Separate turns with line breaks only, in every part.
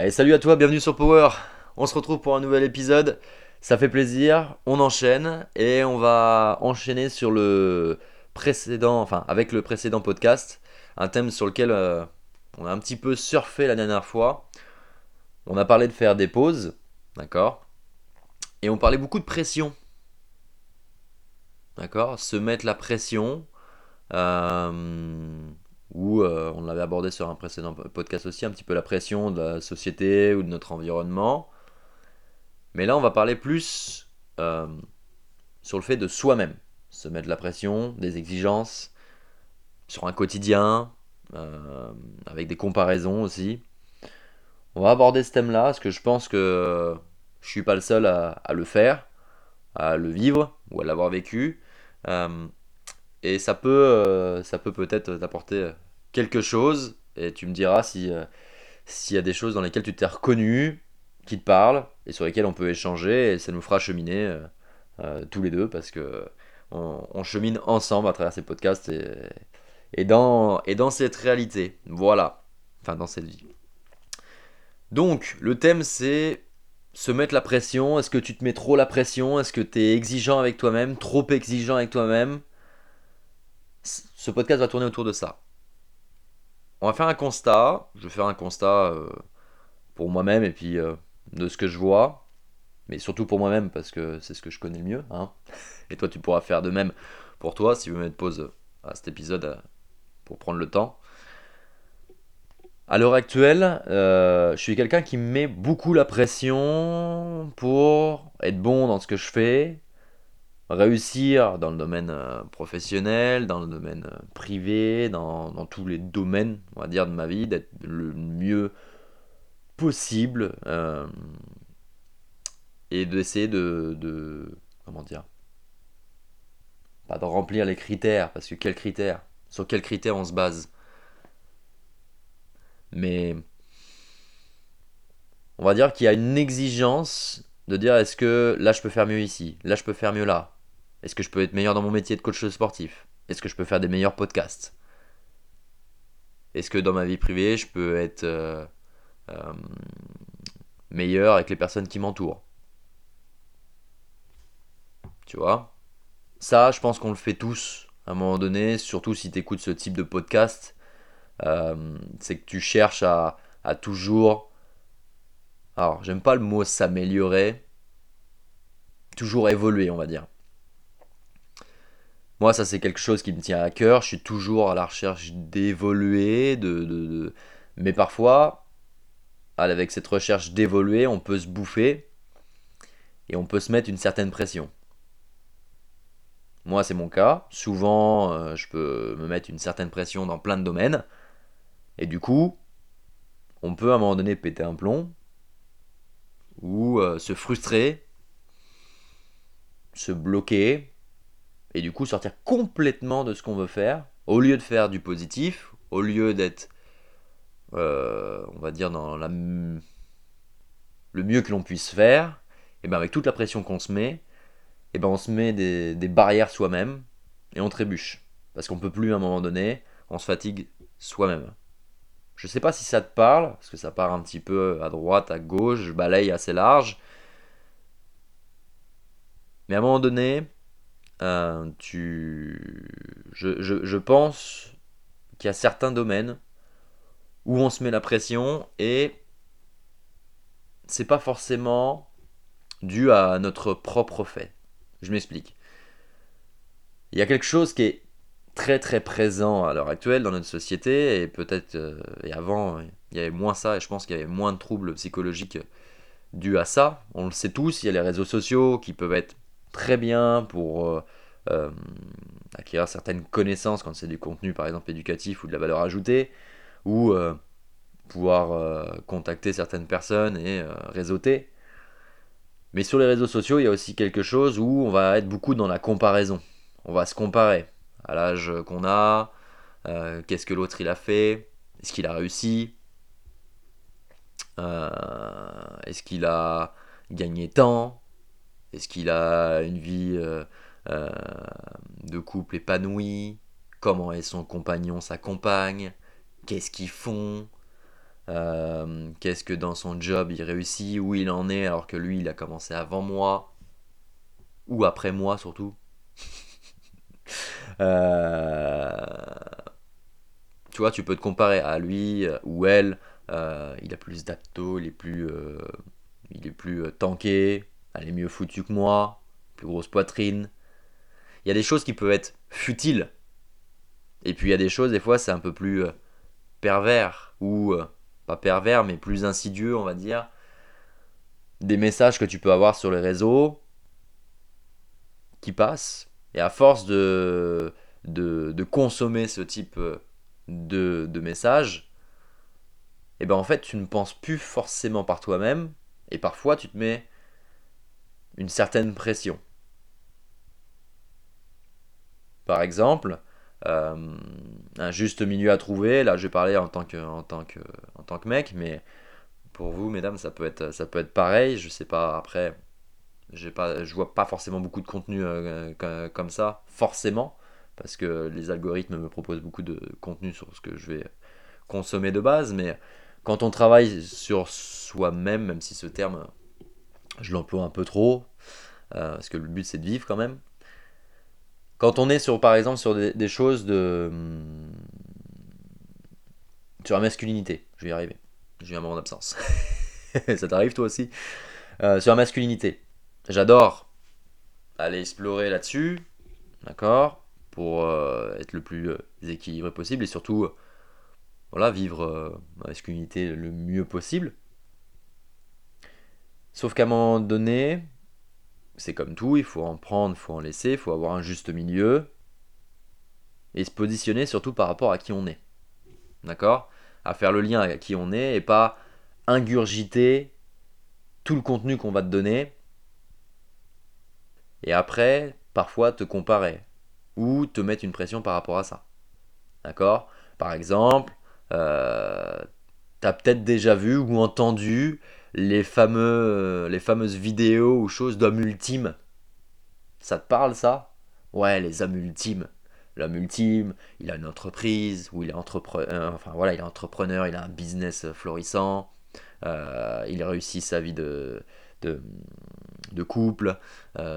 Allez, salut à toi, bienvenue sur Power. On se retrouve pour un nouvel épisode. Ça fait plaisir, on enchaîne et on va enchaîner sur le précédent, enfin avec le précédent podcast, un thème sur lequel euh, on a un petit peu surfé la dernière fois. On a parlé de faire des pauses, d'accord? Et on parlait beaucoup de pression. D'accord? Se mettre la pression. Euh, ou euh, on l'avait abordé sur un précédent podcast aussi, un petit peu la pression de la société ou de notre environnement. Mais là, on va parler plus euh, sur le fait de soi-même, se mettre la pression, des exigences, sur un quotidien, euh, avec des comparaisons aussi. On va aborder ce thème-là, parce que je pense que je suis pas le seul à, le faire, à le vivre ou à l'avoir vécu. Et ça peut, ça peut peut-être t'apporter quelque chose. Et tu me diras si euh, s'il y a des choses dans lesquelles tu t'es reconnu, qui te parlent et sur lesquelles on peut échanger. Et ça nous fera cheminer euh, tous les deux parce que on, chemine ensemble à travers ces podcasts et, et, dans, et dans cette réalité. Voilà. Enfin, dans cette vie. Donc, le thème c'est se mettre la pression. Est-ce que tu te mets trop la pression? Est-ce que tu es exigeant avec toi-même? Trop exigeant avec toi-même? Ce podcast va tourner autour de ça. On va faire un constat. Je vais faire un constat euh, pour moi-même et puis euh, de ce que je vois. Mais surtout pour moi-même parce que c'est ce que je connais le mieux. Hein. Et toi, tu pourras faire de même pour toi si tu veux mettre pause à cet épisode euh, pour prendre le temps. À l'heure actuelle, je suis quelqu'un qui met beaucoup la pression pour être bon dans ce que je fais, réussir dans le domaine euh, professionnel, dans le domaine euh, privé, dans, tous les domaines, on va dire, de ma vie, d'être le mieux possible euh, et d'essayer de, de, Comment dire Pas de remplir les critères, parce que quels critères? Sur quels critères on se base? Mais. On va dire qu'il y a une exigence de dire est-ce que là je peux faire mieux ici, là je peux faire mieux là, est-ce que je peux être meilleur dans mon métier de coach sportif? Est-ce que je peux faire des meilleurs podcasts? Est-ce que dans ma vie privée, je peux être euh, euh, meilleur avec les personnes qui m'entourent? Tu vois? Ça, je pense qu'on le fait tous à un moment donné, surtout si tu écoutes ce type de podcast. Euh, c'est que tu cherches à, à toujours... Alors, j'aime pas le mot s'améliorer. Toujours évoluer, on va dire. Moi, ça, c'est quelque chose qui me tient à cœur. Je suis toujours à la recherche d'évoluer, de, mais parfois, avec cette recherche d'évoluer, on peut se bouffer et on peut se mettre une certaine pression. Moi, c'est mon cas. Souvent, euh, je peux me mettre une certaine pression dans plein de domaines. Et du coup, on peut à un moment donné péter un plomb ou euh, se frustrer, se bloquer, et du coup sortir complètement de ce qu'on veut faire, au lieu de faire du positif, au lieu d'être, euh, on va dire, dans la, le mieux que l'on puisse faire, et bien avec toute la pression qu'on se met, et ben on se met des, barrières soi-même et on trébuche. Parce qu'on peut plus à un moment donné, on se fatigue soi-même. Je sais pas si ça te parle, parce que ça part un petit peu à droite, à gauche, je balaye assez large. Mais à un moment donné, euh, tu... je, je, pense qu'il y a certains domaines où on se met la pression et c'est pas forcément dû à notre propre fait. Je m'explique. Il y a quelque chose qui est très très présent à l'heure actuelle dans notre société et peut-être euh, et avant il y avait moins ça et je pense qu'il y avait moins de troubles psychologiques dus à ça. On le sait tous, il y a les réseaux sociaux qui peuvent être très bien pour euh, euh, acquérir certaines connaissances quand c'est du contenu par exemple éducatif ou de la valeur ajoutée, ou euh, pouvoir contacter certaines personnes et réseauter. Mais sur les réseaux sociaux, il y a aussi quelque chose où on va être beaucoup dans la comparaison. On va se comparer à l'âge qu'on a, qu'est-ce que l'autre il a fait, est-ce qu'il a réussi, est-ce qu'il a gagné tant, est-ce qu'il a une vie euh, euh, de couple épanoui Comment est son compagnon, sa compagne? Qu'est-ce qu'ils font? Euh, qu'est-ce que dans son job il réussit, où il en est alors que lui il a commencé avant moi, ou après moi surtout? Tu vois, tu peux te comparer à lui ou elle, il a plus d'apto, il est plus, il est plus tanké, elle est mieux foutue que moi, plus grosse poitrine. Il y a des choses qui peuvent être futiles. Et puis il y a des choses, des fois, c'est un peu plus pervers ou pas pervers, mais plus insidieux, on va dire, des messages que tu peux avoir sur les réseaux qui passent. Et à force de, de, consommer ce type de, de messages, et eh ben en fait, tu ne penses plus forcément par toi-même, et parfois tu te mets une certaine pression. Par exemple, euh, un juste milieu à trouver. Là, je parler en tant que, en tant que, en tant que mec, mais pour vous, mesdames, ça peut être, ça peut être pareil. Je sais pas. Après, j'ai pas, je vois pas forcément beaucoup de contenu euh, comme ça, forcément, parce que les algorithmes me proposent beaucoup de contenu sur ce que je vais consommer de base. Mais quand on travaille sur soi-même, même si ce terme, je l'emploie un peu trop, euh, parce que le but c'est de vivre quand même. Quand on est sur, par exemple, sur des, choses de. Hmm, sur la masculinité, je vais y arriver. J'ai eu un moment d'absence. Ça t'arrive toi aussi? Euh, Sur la masculinité. J'adore aller explorer là-dessus, d'accord Pour euh, être le plus équilibré possible et surtout, voilà, vivre ma masculinité le mieux possible. Sauf qu'à un moment donné, c'est comme tout, il faut en prendre, il faut en laisser, il faut avoir un juste milieu. Et se positionner surtout par rapport à qui on est. D'accord? À faire le lien avec qui on est et pas ingurgiter tout le contenu qu'on va te donner. Et après, parfois te comparer. Ou te mettre une pression par rapport à ça. D'accord? Par exemple, euh, tu as peut-être déjà vu ou entendu les, fameux, euh, les fameuses vidéos ou choses d'hommes ultimes. Ça te parle ça? Ouais, les hommes ultimes. L'homme ultime, il a une entreprise, ou il est entrepreneur, euh, enfin voilà, il est entrepreneur, il a un business florissant, euh, il réussit sa vie de, de, couple,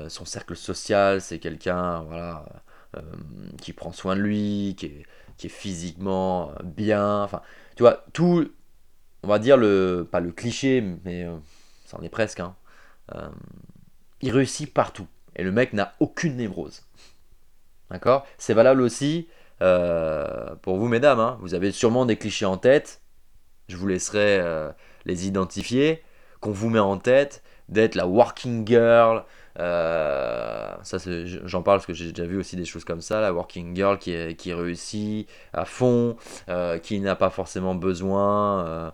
son cercle social, c'est quelqu'un voilà, qui prend soin de lui, qui est, qui est physiquement bien, enfin, tu vois, tout, on va dire le pas le cliché, mais euh, ça en est presque. Hein. Euh, il réussit partout et le mec n'a aucune névrose. D'accord? C'est valable aussi euh, pour vous, mesdames. Hein. Vous avez sûrement des clichés en tête. Je vous laisserai les identifier. Qu'on vous met en tête d'être la working girl. ça, j'en parle parce que j'ai déjà vu aussi des choses comme ça. La working girl qui, qui réussit à fond, qui n'a pas forcément besoin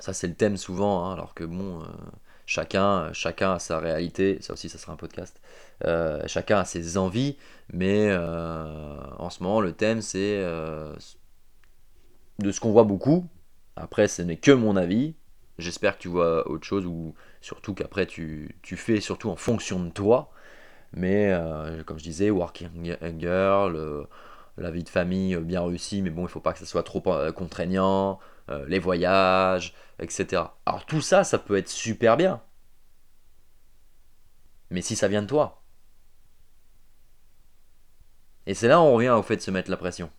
ça, c'est le thème souvent, hein, alors que bon, euh, chacun, chacun a sa réalité. Ça aussi, ça sera un podcast. Euh, chacun a ses envies, mais euh, en ce moment, le thème, c'est de ce qu'on voit beaucoup. Après, ce n'est que mon avis. J'espère que tu vois autre chose, ou surtout qu'après, tu, tu fais surtout en fonction de toi. Mais comme je disais, working girl, la vie de famille bien réussie, mais bon, il ne faut pas que ça soit trop contraignant. Euh, les voyages, etc. Alors tout ça, ça peut être super bien. Mais si ça vient de toi. Et c'est là où on revient au fait de se mettre la pression.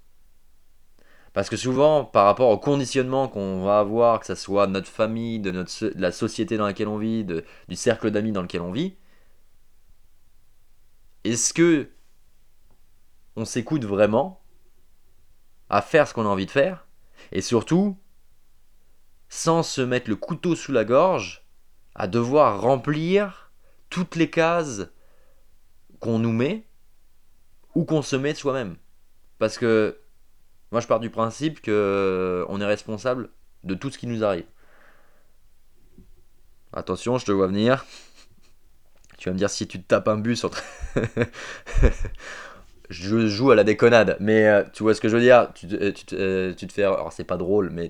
Parce que souvent, par rapport au conditionnement qu'on va avoir, que ce soit notre famille, de, notre, la société dans laquelle on vit, du cercle d'amis dans lequel on vit, est-ce que on s'écoute vraiment à faire ce qu'on a envie de faire? Et surtout, sans se mettre le couteau sous la gorge, à devoir remplir toutes les cases qu'on nous met ou qu'on se met soi-même. Parce que moi je pars du principe que euh, on est responsable de tout ce qui nous arrive. Attention, je te vois venir. Tu vas me dire si tu te tapes un bus entre... je joue à la déconnade, mais euh, tu vois ce que je veux dire tu, euh, te fais... Alors c'est pas drôle, mais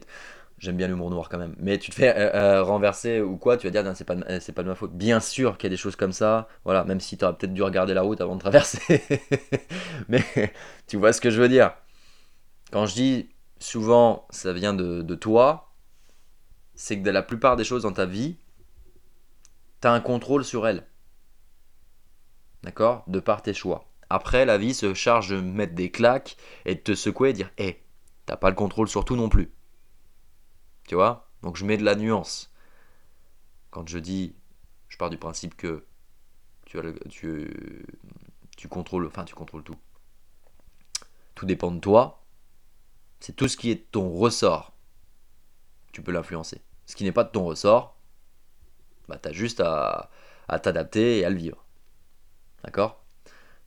J'aime bien l'humour noir quand même. Mais tu te fais euh, euh, renverser ou quoi, tu vas dire, c'est pas, euh, c'est pas de ma faute. Bien sûr qu'il y a des choses comme ça. Voilà, même si tu aurais peut-être dû regarder la route avant de traverser. Mais tu vois ce que je veux dire. Quand je dis souvent ça vient de, toi, c'est que la plupart des choses dans ta vie, tu as un contrôle sur elles. D'accord? De par tes choix. Après, la vie se charge de mettre des claques et de te secouer et dire Hé, hey, t'as pas le contrôle sur tout non plus. Tu vois Donc je mets de la nuance. Quand je dis, je pars du principe que tu, tu, tu contrôles, enfin tu contrôles tout. Tout dépend de toi. C'est tout ce qui est ton ressort. Tu peux l'influencer. Ce qui n'est pas de ton ressort, bah t'as juste à, à t'adapter et à le vivre. D'accord?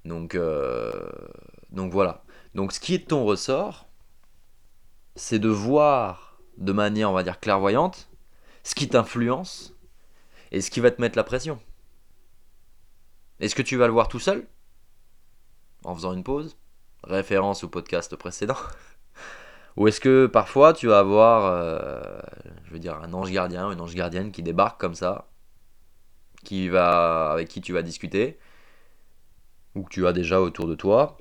Donc, euh, donc voilà. Donc ce qui est de ton ressort, c'est de voir de manière, on va dire, clairvoyante, ce qui t'influence et ce qui va te mettre la pression. Est-ce que tu vas le voir tout seul En faisant une pause Référence au podcast précédent Ou est-ce que parfois tu vas avoir, euh, je veux dire, un ange gardien, une ange gardienne qui débarque comme ça, qui va, avec qui tu vas discuter, ou que tu as déjà autour de toi,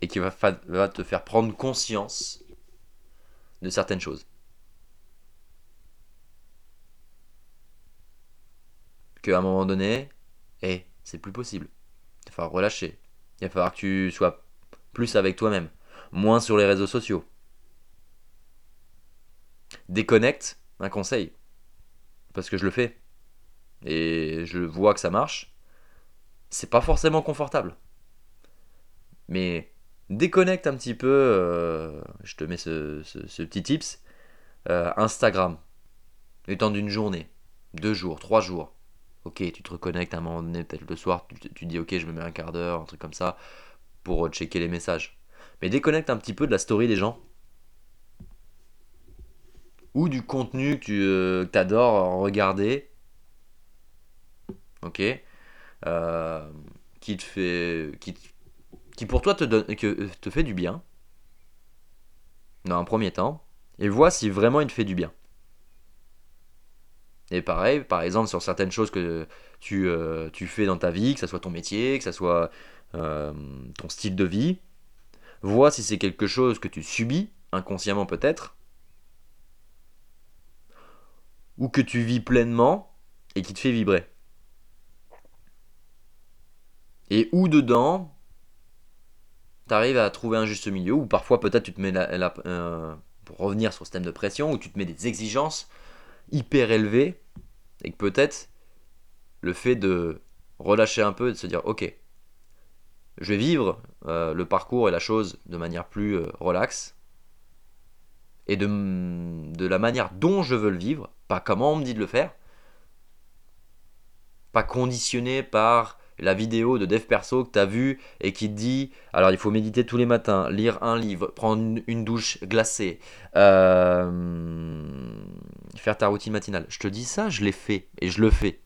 et qui va, va te faire prendre conscience de certaines choses? Qu'à un moment donné, eh, c'est plus possible. Il va falloir relâcher. Il va falloir que tu sois plus avec toi-même, moins sur les réseaux sociaux. Déconnecte, un conseil. Parce que je le fais. Et je vois que ça marche c'est pas forcément confortable. Mais déconnecte un petit peu, euh, je te mets ce, petit tips, euh, Instagram, le temps d'une journée, deux jours, trois jours. Ok, tu te reconnectes à un moment donné, peut-être le soir, tu, dis ok, je me mets un quart d'heure, un truc comme ça, pour checker les messages. Mais déconnecte un petit peu de la story des gens. Ou du contenu que tu euh, adores regarder. Ok euh, qui te fait, qui, qui pour toi te, donne, que, te fait du bien, dans un premier temps, et vois si vraiment il te fait du bien. Et pareil, par exemple, sur certaines choses que tu, euh, fais dans ta vie, que ce soit ton métier, que ce soit euh, ton style de vie, vois si c'est quelque chose que tu subis, inconsciemment peut-être, ou que tu vis pleinement et qui te fait vibrer. Et où dedans, tu arrives à trouver un juste milieu, ou parfois peut-être tu te mets la, euh, pour revenir sur ce thème de pression, où tu te mets des exigences hyper élevées, et que peut-être le fait de relâcher un peu et de se dire ok, je vais vivre euh, le parcours et la chose de manière plus euh, relaxe, et de, de la manière dont je veux le vivre, pas comment on me dit de le faire, pas conditionné par la vidéo de dev perso que tu as vue et qui te dit alors il faut méditer tous les matins, lire un livre, prendre une, douche glacée, euh, faire ta routine matinale. Je te dis ça, je l'ai fait et je le fais.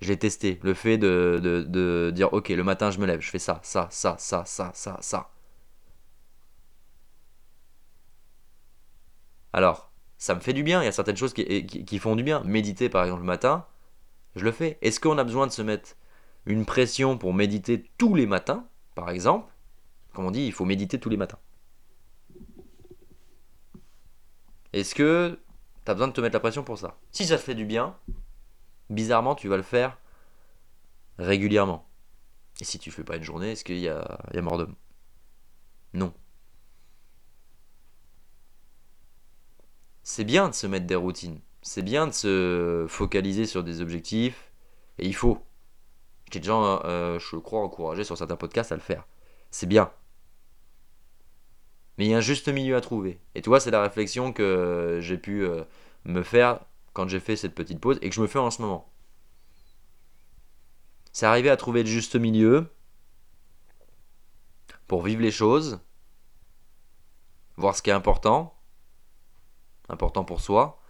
Je l'ai testé. Le fait de, dire ok, le matin je me lève, je fais ça, ça, ça, ça, ça, ça, ça. Alors, ça me fait du bien. Il y a certaines choses qui, qui font du bien. Méditer par exemple le matin, je le fais. Est-ce qu'on a besoin de se mettre une pression pour méditer tous les matins, par exemple? Comme on dit, il faut méditer tous les matins. Est-ce que tu as besoin de te mettre la pression pour ça? Si ça te fait du bien, bizarrement, tu vas le faire régulièrement. Et si tu fais pas une journée, est-ce qu'il y a, y a mort d'homme? Non. C'est bien de se mettre des routines c'est bien de se focaliser sur des objectifs, et il faut. J'ai déjà, euh, je crois, encouragé sur certains podcasts à le faire. C'est bien. Mais il y a un juste milieu à trouver. Et tu vois, c'est la réflexion que j'ai pu euh, me faire quand j'ai fait cette petite pause et que je me fais en ce moment. C'est arriver à trouver le juste milieu pour vivre les choses, voir ce qui est important, important pour soi,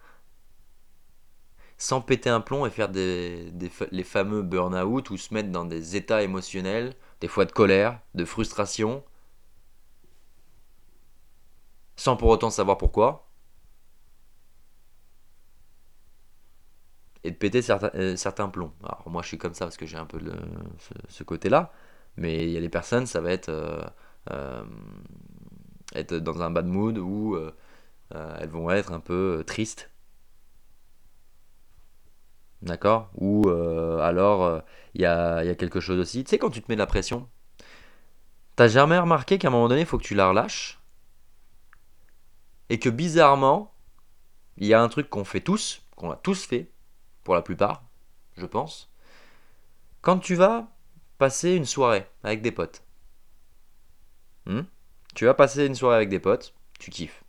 sans péter un plomb et faire les fameux burn-out ou se mettre dans des états émotionnels, des fois de colère, de frustration, sans pour autant savoir pourquoi. Et de péter certains, euh, certains plombs. Alors moi je suis comme ça parce que j'ai un peu ce, côté-là, mais il y a des personnes, ça va être, euh, euh, être dans un bad mood ou euh, elles vont être un peu tristes. D'accord? Ou alors, il y a, y, a, quelque chose aussi. Tu sais, quand tu te mets de la pression, t'as jamais remarqué qu'à un moment donné, il faut que tu la relâches? Et que bizarrement, il y a un truc qu'on fait tous, qu'on a tous fait, pour la plupart, je pense. Quand tu vas passer une soirée avec des potes, hmm, tu vas passer une soirée avec des potes, tu kiffes.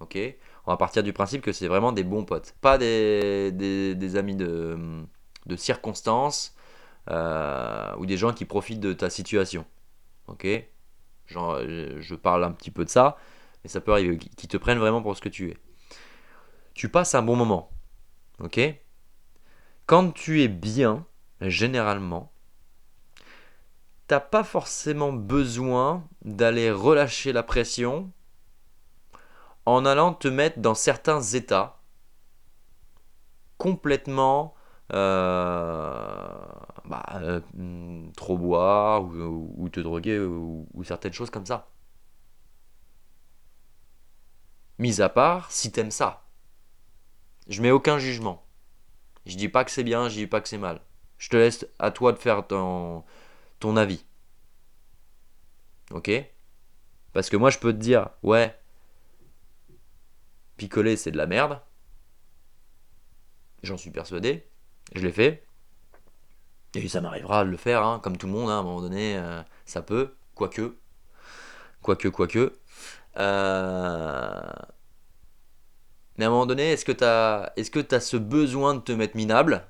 Ok? On va partir du principe que c'est vraiment des bons potes, pas des, amis de, de circonstances euh, ou des gens qui profitent de ta situation. Ok? Genre, je parle un petit peu de ça, mais ça peut arriver, qui te prennent vraiment pour ce que tu es. Tu passes un bon moment. Ok? Quand tu es bien, généralement, t'as pas forcément besoin d'aller relâcher la pression en allant te mettre dans certains états complètement euh, bah, euh, trop boire ou, te droguer ou, certaines choses comme ça. Mis à part si t'aimes ça. Je mets aucun jugement. Je dis pas que c'est bien, je dis pas que c'est mal. Je te laisse à toi de faire ton, ton avis. Ok? Parce que moi je peux te dire, ouais, picoler c'est de la merde. J'en suis persuadé. Je l'ai fait. Et ça m'arrivera de le faire, hein, comme tout le monde, hein, à un moment donné, euh, ça peut, quoique. Quoique, quoique. Euh... Mais à un moment donné, est-ce que tu as, est-ce ce besoin de te mettre minable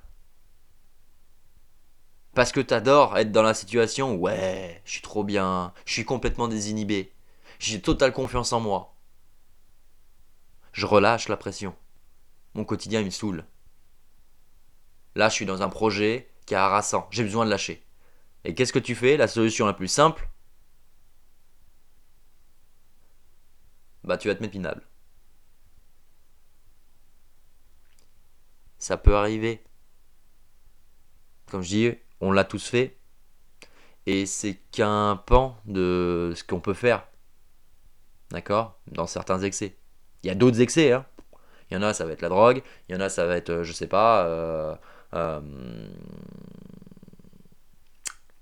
Parce que tu adores être dans la situation, ouais, je suis trop bien, je suis complètement désinhibé, j'ai totale confiance en moi. Je relâche la pression. Mon quotidien, il me saoule. Là, je suis dans un projet est harassant, j'ai besoin de lâcher. Et qu'est-ce que tu fais? La solution la plus simple? Bah, tu vas te mettre minable. ça peut arriver. Comme je dis, on l'a tous fait. Et c'est qu'un pan de ce qu'on peut faire. D'accord? Dans certains excès. Il y a d'autres excès. Hein. Il y en a, ça va être la drogue. Il y en a, ça va être, euh, je sais pas. Euh,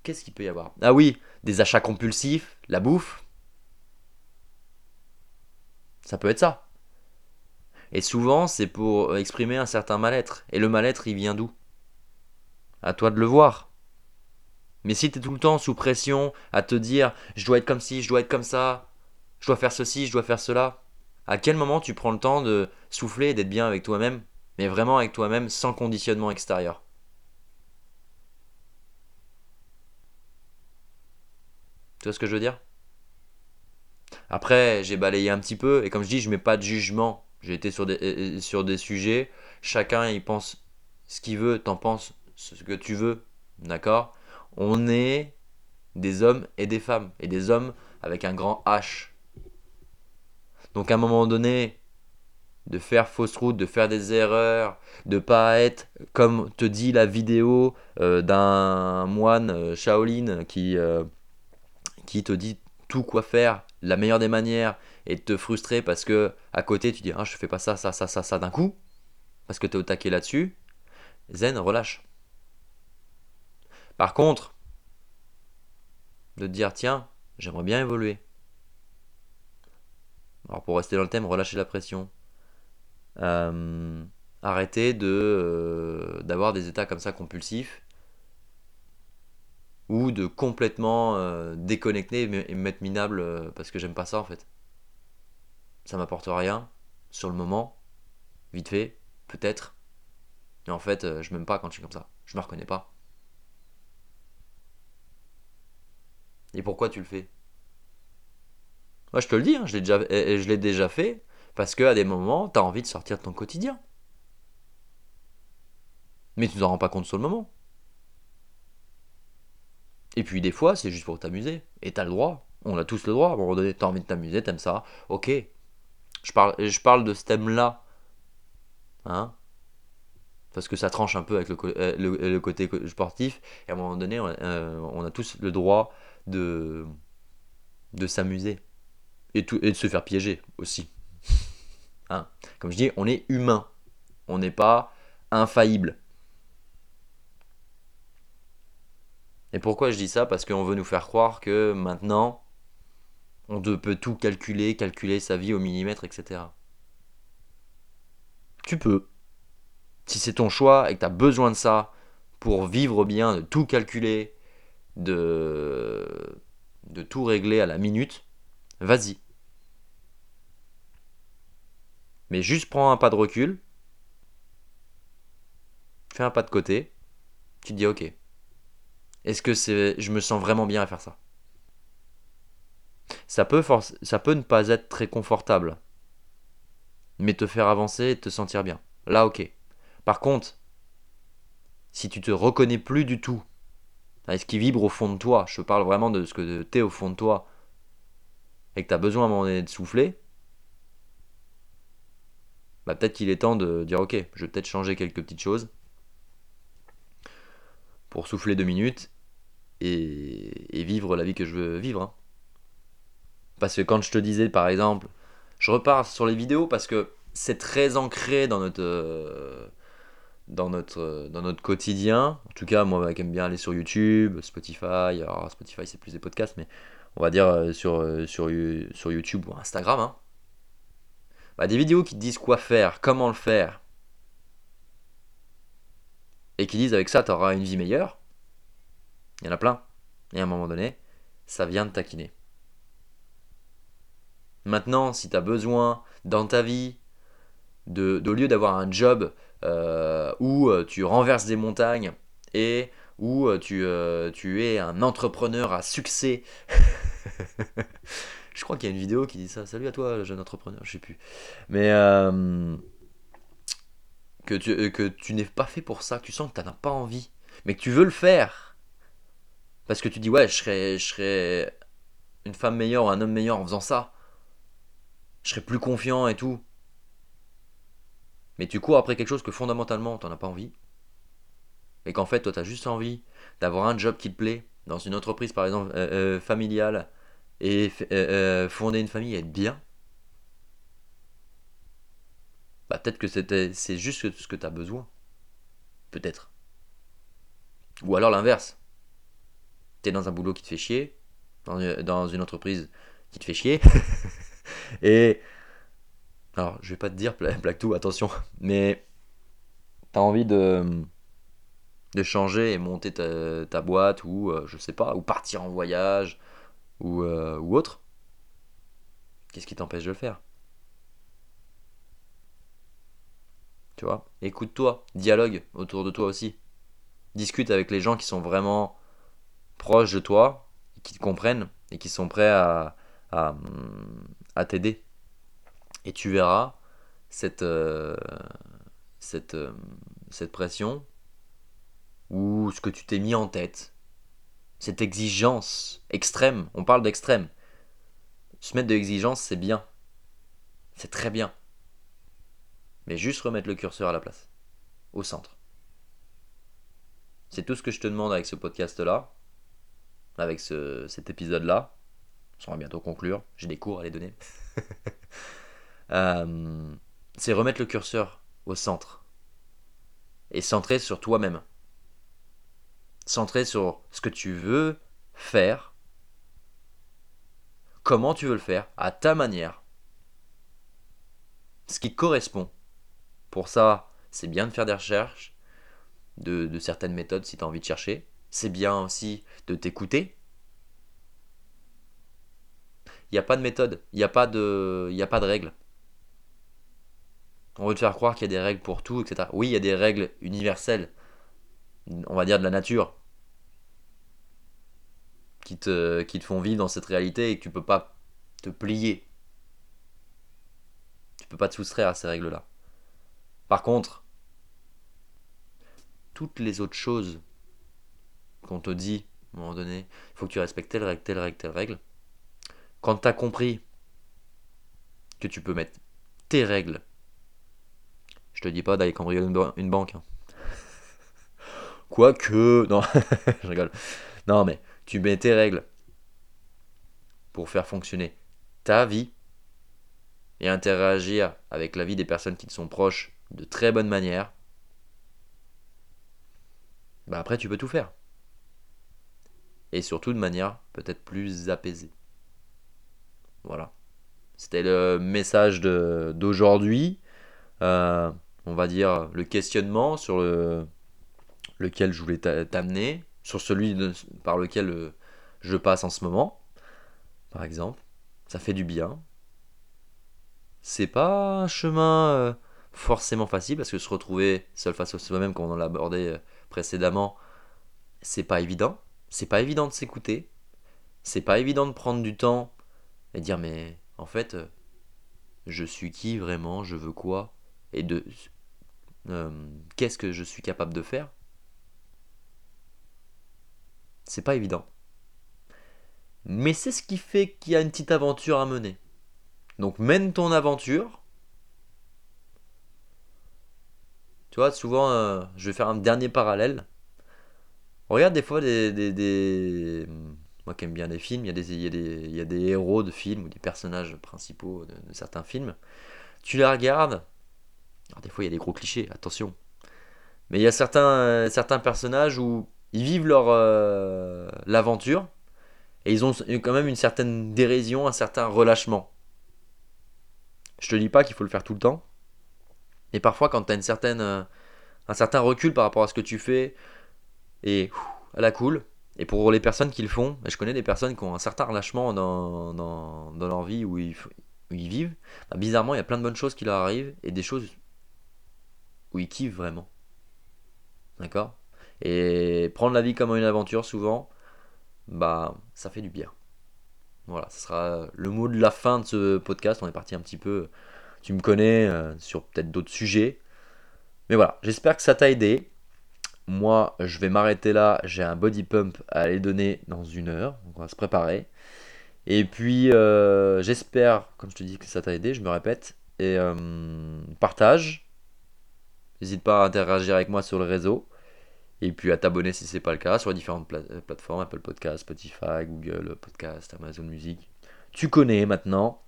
qu'est-ce qu'il peut y avoir? Ah oui, des achats compulsifs, la bouffe. Ça peut être ça. Et souvent, c'est pour exprimer un certain mal-être. Et le mal-être, il vient d'où? À toi de le voir. Mais si tu es tout le temps sous pression à te dire je dois être comme ci, je dois être comme ça, je dois faire ceci, je dois faire cela, à quel moment tu prends le temps de souffler et d'être bien avec toi-même, mais vraiment avec toi-même sans conditionnement extérieur. Tu vois ce que je veux dire? Après, j'ai balayé un petit peu, et comme je dis, je mets pas de jugement. J'ai été sur des, sur des sujets, chacun il pense ce qu'il veut, t'en penses ce que tu veux, d'accord? On est des hommes et des femmes, et des hommes avec un grand H. Donc à un moment donné, de faire fausse route, de faire des erreurs, de pas être comme te dit la vidéo euh, d'un moine Shaolin qui, qui te dit tout quoi faire, la meilleure des manières, et te frustrer parce que à côté tu dis ah je fais pas ça ça ça ça ça d'un coup parce que tu es au taquet là-dessus zen relâche. Par contre de te dire tiens j'aimerais bien évoluer. Alors pour rester dans le thème relâcher la pression. euh, arrêter de euh, d'avoir des états comme ça compulsifs ou de complètement euh, déconnecter et me mettre minable parce que j'aime pas ça en fait ça m'apporte rien sur le moment, vite fait, peut-être. Mais en fait, euh, je m'aime pas quand je suis comme ça. Je me reconnais pas. Et pourquoi tu le fais? Moi, je te le dis, hein, je l'ai déjà, je l'ai déjà fait parce qu'à des moments, tu as envie de sortir de ton quotidien. Mais tu t'en rends pas compte sur le moment. Et puis des fois, c'est juste pour t'amuser. Et t'as le droit. On a tous le droit. À un moment donné, t'as envie de t'amuser, t'aimes ça. Ok, je parle, je parle de ce thème-là. Hein parce que ça tranche un peu avec le, euh, côté sportif. Et à un moment donné, on, euh, a tous le droit de, de s'amuser. et, tout, et de se faire piéger aussi. Hein Comme je dis, on est humain. On n'est pas infaillible. Et pourquoi je dis ça? Parce qu'on veut nous faire croire que maintenant, on peut tout calculer, calculer sa vie au millimètre, etc. Tu peux. Si c'est ton choix et que tu as besoin de ça pour vivre bien, de tout calculer, de, de tout régler à la minute, vas-y. Mais juste prends un pas de recul, fais un pas de côté, tu te dis ok. Est-ce que c'est, je me sens vraiment bien à faire ça? Ça peut, ça peut ne pas être très confortable, mais te faire avancer et te sentir bien. Là, ok. Par contre, si tu te reconnais plus du tout est ce qui vibre au fond de toi, je parle vraiment de ce que tu es au fond de toi, et que tu as besoin à un moment donné de souffler, bah peut-être qu'il est temps de dire ok, je vais peut-être changer quelques petites choses pour souffler deux minutes et, vivre la vie que je veux vivre. Hein. Parce que quand je te disais par exemple, je repars sur les vidéos parce que c'est très ancré dans notre, euh, dans notre, dans notre quotidien. En tout cas, moi qui aime bien aller sur YouTube, Spotify. Alors Spotify c'est plus des podcasts, mais on va dire euh, sur, euh, sur, sur YouTube ou Instagram. Hein. Bah, des vidéos qui te disent quoi faire, comment le faire. Et qui disent avec ça, tu auras une vie meilleure. Il y en a plein. Et à un moment donné, ça vient de taquiner. Maintenant, si tu as besoin dans ta vie, de, au lieu d'avoir un job euh, où euh, tu renverses des montagnes et où euh, tu, tu es un entrepreneur à succès. je crois qu'il y a une vidéo qui dit ça. Salut à toi, jeune entrepreneur, je sais plus. Mais que tu, que tu n'es pas fait pour ça, que tu sens que tu n'en as pas envie, mais que tu veux le faire. Parce que tu dis, ouais, je serais, je serais une femme meilleure ou un homme meilleur en faisant ça je serais plus confiant et tout. Mais tu cours après quelque chose que fondamentalement t'en as pas envie. Et qu'en fait, toi, tu as juste envie d'avoir un job qui te plaît, dans une entreprise par exemple euh, euh, familiale, et euh, fonder une famille et être bien. Bah, peut-être que c'est juste ce que tu as besoin. Peut-être. Ou alors l'inverse. Tu es dans un boulot qui te fait chier, dans une entreprise qui te fait chier. Et. Alors, je vais pas te dire Black tout, attention, mais. T'as envie de. de changer et monter ta, boîte ou, euh, je sais pas, ou partir en voyage ou, euh, ou autre. Qu'est-ce qui t'empêche de le faire? Tu vois? Écoute-toi, dialogue autour de toi aussi. Discute avec les gens qui sont vraiment proches de toi, qui te comprennent et qui sont prêts à, à, t'aider. Et tu verras cette, euh, euh, cette pression ou ce que tu t'es mis en tête, cette exigence extrême, on parle d'extrême. Se mettre de l'exigence, c'est bien. C'est très bien. Mais juste remettre le curseur à la place, au centre. C'est tout ce que je te demande avec ce podcast-là, avec ce, cet épisode-là. On va bientôt conclure. J'ai des cours à les donner. Euh, c'est remettre le curseur au centre. Et centrer sur toi-même. Centrer sur ce que tu veux faire. Comment tu veux le faire, à ta manière. Ce qui correspond. Pour ça, c'est bien de faire des recherches de, certaines méthodes si tu as envie de chercher. C'est bien aussi de t'écouter il n'y a pas de méthode, il n'y a pas de, il a pas de règles. On veut te faire croire qu'il y a des règles pour tout, etc. Oui, il y a des règles universelles, on va dire de la nature, qui te, qui te font vivre dans cette réalité et que tu peux pas te plier. Tu peux pas te soustraire à ces règles-là. Par contre, toutes les autres choses qu'on te dit à un moment donné, il faut que tu respectes telle règle, telle règle, telle règle, quand tu as compris que tu peux mettre tes règles, je te dis pas d'aller cambrioler une, banque. Hein. Quoique, non, je rigole. Non, mais tu mets tes règles pour faire fonctionner ta vie et interagir avec la vie des personnes qui te sont proches de très bonne manière, bah après tu peux tout faire. Et surtout de manière peut-être plus apaisée. Voilà. C'était le message d'aujourd'hui. Euh, on va dire le questionnement sur le, lequel je voulais t'amener, sur celui par lequel euh, je passe en ce moment, par exemple. Ça fait du bien. C'est pas un chemin euh, forcément facile parce que se retrouver seul face à soi-même, comme on l'a abordé euh, précédemment, c'est pas évident. C'est pas évident de s'écouter. C'est pas évident de prendre du temps et dire mais en fait, je suis qui vraiment, je veux quoi? Et de qu'est-ce que je suis capable de faire? C'est pas évident. Mais c'est ce qui fait qu'il y a une petite aventure à mener. Donc mène ton aventure. Tu vois, souvent, euh, je vais faire un dernier parallèle. Regarde des fois des... Moi qui aime bien les films, il y, a des, il, y a des, héros de films ou des personnages principaux de, certains films. Tu les regardes. Alors des fois il y a des gros clichés, attention. Mais il y a certains, euh, certains personnages où ils vivent leur euh, l'aventure et ils ont quand même une certaine dérision, un certain relâchement. Je te dis pas qu'il faut le faire tout le temps, mais parfois quand tu as une certaine, euh, un certain recul par rapport à ce que tu fais et à la cool. Et pour les personnes qui le font, je connais des personnes qui ont un certain relâchement dans, dans, dans leur vie où ils, où ils vivent. Bah, bizarrement, il y a plein de bonnes choses qui leur arrivent et des choses où ils kiffent vraiment. D'accord? Et prendre la vie comme une aventure, souvent, bah, ça fait du bien. Voilà, ce sera le mot de la fin de ce podcast. On est parti un petit peu, tu me connais, euh, sur peut-être d'autres sujets. Mais voilà, j'espère que ça t'a aidé. Moi, je vais m'arrêter là. J'ai un body pump à aller donner dans une heure. Donc on va se préparer. Et puis, euh, j'espère, comme je te dis, que ça t'a aidé. Je me répète. Et euh, partage. N'hésite pas à interagir avec moi sur le réseau. Et puis à t'abonner si c'est pas le cas sur les différentes euh, plateformes, Apple Podcast, Spotify, Google Podcast, Amazon Music. Tu connais maintenant.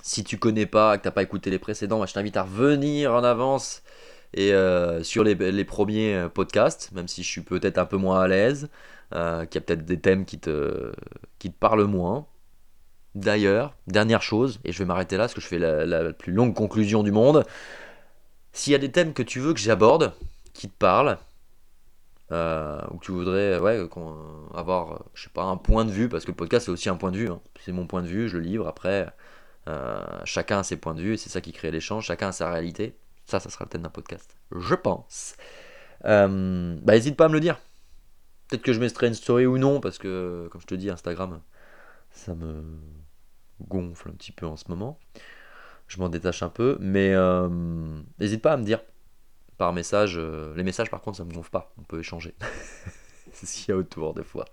Si tu connais pas, que t'as pas écouté les précédents, je t'invite à revenir en avance et euh, sur les, premiers euh, podcasts, même si je suis peut-être un peu moins à l'aise, euh, qu'il y a peut-être des thèmes qui te, qui te parlent moins. D'ailleurs, dernière chose, et je vais m'arrêter là parce que je fais la, la plus longue conclusion du monde. S'il y a des thèmes que tu veux que j'aborde, qui te parlent, euh, ou que tu voudrais avoir, je sais pas, un point de vue, parce que le podcast c'est aussi un point de vue, hein. c'est mon point de vue, je le livre, après, euh, chacun a ses points de vue, c'est ça qui crée l'échange, chacun a sa réalité, ça, ça sera le thème d'un podcast, je pense. Euh, bah n'hésite pas à me le dire, peut-être que je mettrai une story ou non, parce que, comme je te dis, Instagram, ça me gonfle un petit peu en ce moment, je m'en détache un peu, mais n'hésite pas à me dire par message. Euh, les messages, par contre, ça me gonfle pas. On peut échanger. c'est ce qu'il y a autour, des fois.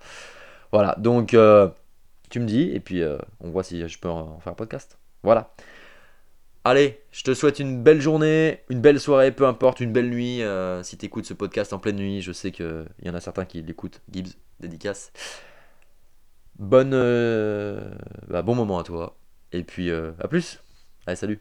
Voilà, donc euh, tu me dis, et puis euh, on voit si je peux en faire un podcast. Voilà. Allez, je te souhaite une belle journée, une belle soirée, peu importe, une belle nuit. si tu écoutes ce podcast en pleine nuit, je sais qu'il y en a certains qui l'écoutent. Gibbs, dédicace. Bonne, bah, bon moment à toi. Et puis, à plus. Allez, salut.